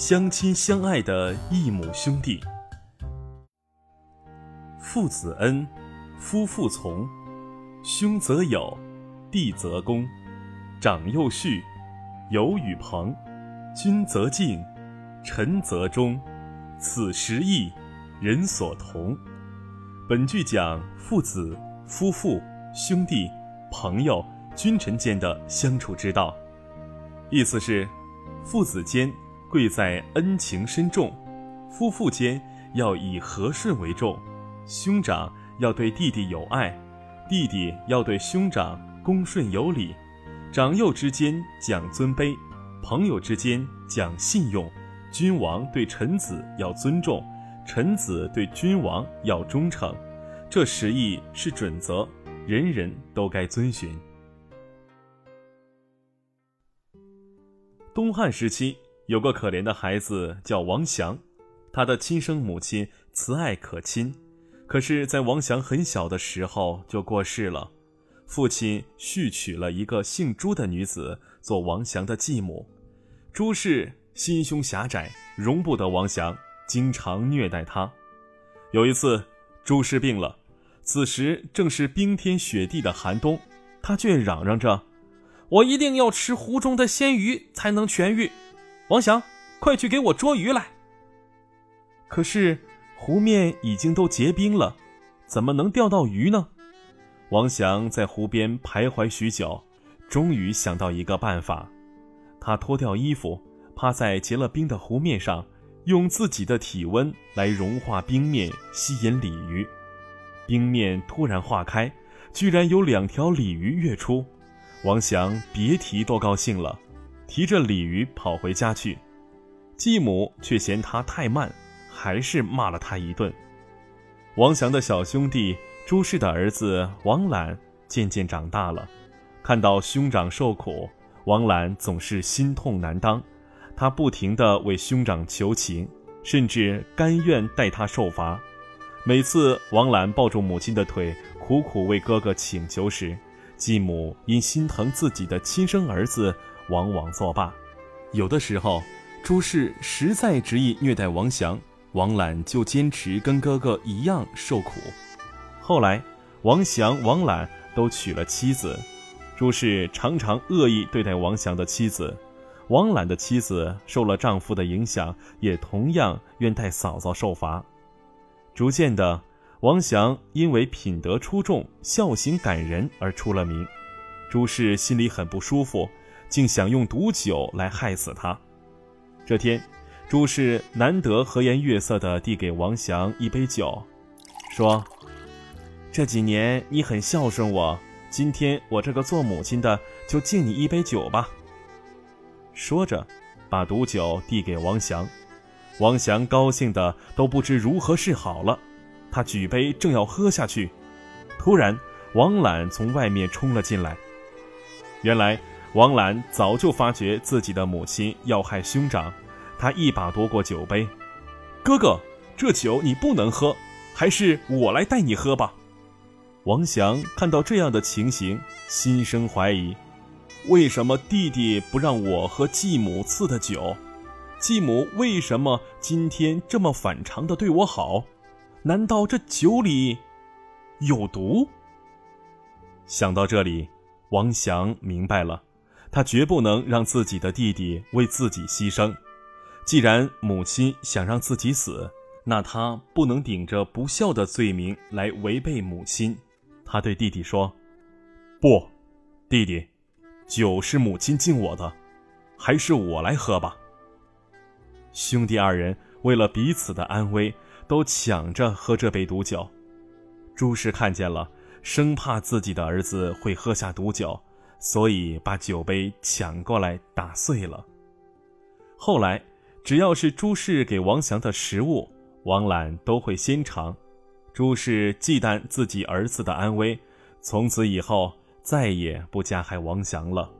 相亲相爱的异母兄弟。父子恩，夫妇从，兄则友，弟则恭，长幼序，友与朋，君则敬，臣则忠，此时义，人所同。本句讲父子、夫妇、兄弟、朋友、君臣间的相处之道，意思是，父子间贵在恩情深重，夫妇间要以和顺为重。兄长要对弟弟有爱，弟弟要对兄长恭顺有礼，长幼之间讲尊卑，朋友之间讲信用，君王对臣子要尊重，臣子对君王要忠诚，这十义是准则，人人都该遵循。东汉时期有个可怜的孩子叫王祥，他的亲生母亲慈爱可亲。可是，在王祥很小的时候就过世了，父亲续娶了一个姓朱的女子做王祥的继母。朱氏心胸狭窄，容不得王祥，经常虐待他。有一次，朱氏病了，此时正是冰天雪地的寒冬，他却嚷嚷着：“我一定要吃湖中的鲜鱼才能痊愈。”王祥，快去给我捉鱼来。可是。湖面已经都结冰了，怎么能钓到鱼呢？王祥在湖边徘徊许久，终于想到一个办法。他脱掉衣服，趴在结了冰的湖面上，用自己的体温来融化冰面，吸引鲤鱼。冰面突然化开，居然有两条鲤鱼跃出。王祥别提多高兴了，提着鲤鱼跑回家去。继母却嫌他太慢。还是骂了他一顿。王祥的小兄弟朱氏的儿子王览渐渐长大了，看到兄长受苦，王览总是心痛难当。他不停地为兄长求情，甚至甘愿代他受罚。每次王览抱住母亲的腿，苦苦为哥哥请求时，继母因心疼自己的亲生儿子，往往作罢。有的时候，朱氏实在执意虐待王祥。王览就坚持跟哥哥一样受苦。后来，王祥、王览都娶了妻子。朱氏常常恶意对待王祥的妻子，王览的妻子受了丈夫的影响，也同样愿代嫂嫂受罚。逐渐的，王祥因为品德出众、孝行感人而出了名。朱氏心里很不舒服，竟想用毒酒来害死他。这天。朱氏难得和颜悦色地递给王祥一杯酒，说：“这几年你很孝顺我，今天我这个做母亲的就敬你一杯酒吧。”说着，把毒酒递给王祥。王祥高兴的都不知如何是好了，他举杯正要喝下去，突然王览从外面冲了进来。原来王兰早就发觉自己的母亲要害兄长。他一把夺过酒杯，哥哥，这酒你不能喝，还是我来代你喝吧。王祥看到这样的情形，心生怀疑：为什么弟弟不让我喝继母赐的酒？继母为什么今天这么反常的对我好？难道这酒里有毒？想到这里，王祥明白了，他绝不能让自己的弟弟为自己牺牲。既然母亲想让自己死，那他不能顶着不孝的罪名来违背母亲。他对弟弟说：“不，弟弟，酒是母亲敬我的，还是我来喝吧。”兄弟二人为了彼此的安危，都抢着喝这杯毒酒。朱氏看见了，生怕自己的儿子会喝下毒酒，所以把酒杯抢过来打碎了。后来。只要是朱氏给王祥的食物，王览都会先尝。朱氏忌惮自己儿子的安危，从此以后再也不加害王祥了。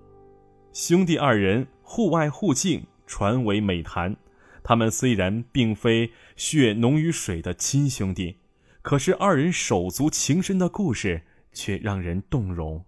兄弟二人互爱互敬，传为美谈。他们虽然并非血浓于水的亲兄弟，可是二人手足情深的故事却让人动容。